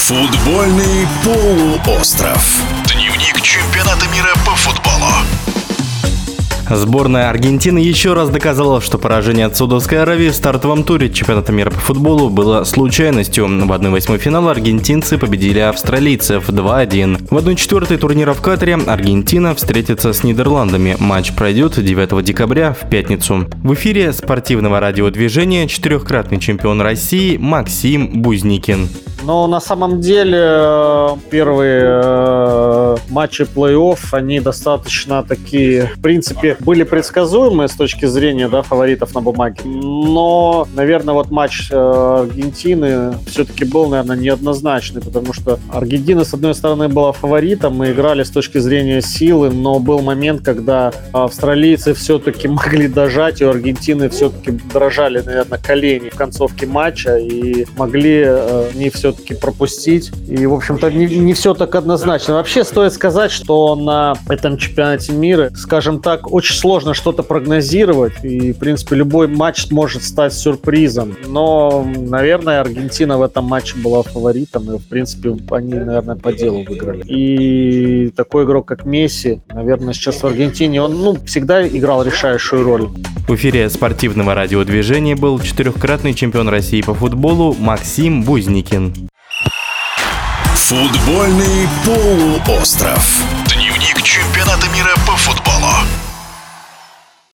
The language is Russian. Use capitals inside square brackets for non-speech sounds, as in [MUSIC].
Футбольный полуостров. Дневник чемпионата мира по футболу. Сборная Аргентины еще раз доказала, что поражение от Саудовской Аравии в стартовом туре чемпионата мира по футболу было случайностью. В 1-8 финала аргентинцы победили австралийцев 2-1. В 1-4 турнира в Катаре Аргентина встретится с Нидерландами. Матч пройдет 9 декабря в пятницу. В эфире спортивного радиодвижения четырехкратный чемпион России Максим Бузникин. Но на самом деле э, первые э, матчи плей-офф, они достаточно такие, в принципе, были предсказуемые с точки зрения да, фаворитов на бумаге. Но, наверное, вот матч э, Аргентины все-таки был, наверное, неоднозначный, потому что Аргентина, с одной стороны, была фаворитом, мы играли с точки зрения силы, но был момент, когда австралийцы все-таки [LAUGHS] могли дожать, и у Аргентины все-таки дрожали, наверное, колени в концовке матча и могли не все все-таки пропустить. И, в общем-то, не, не все так однозначно. Вообще, стоит сказать, что на этом чемпионате мира, скажем так, очень сложно что-то прогнозировать. И, в принципе, любой матч может стать сюрпризом. Но, наверное, Аргентина в этом матче была фаворитом. И, в принципе, они, наверное, по делу выиграли. И такой игрок, как Месси, наверное, сейчас в Аргентине, он ну, всегда играл решающую роль. В эфире спортивного радиодвижения был четырехкратный чемпион России по футболу Максим Бузникин. Футбольный полуостров. Дневник чемпионата мира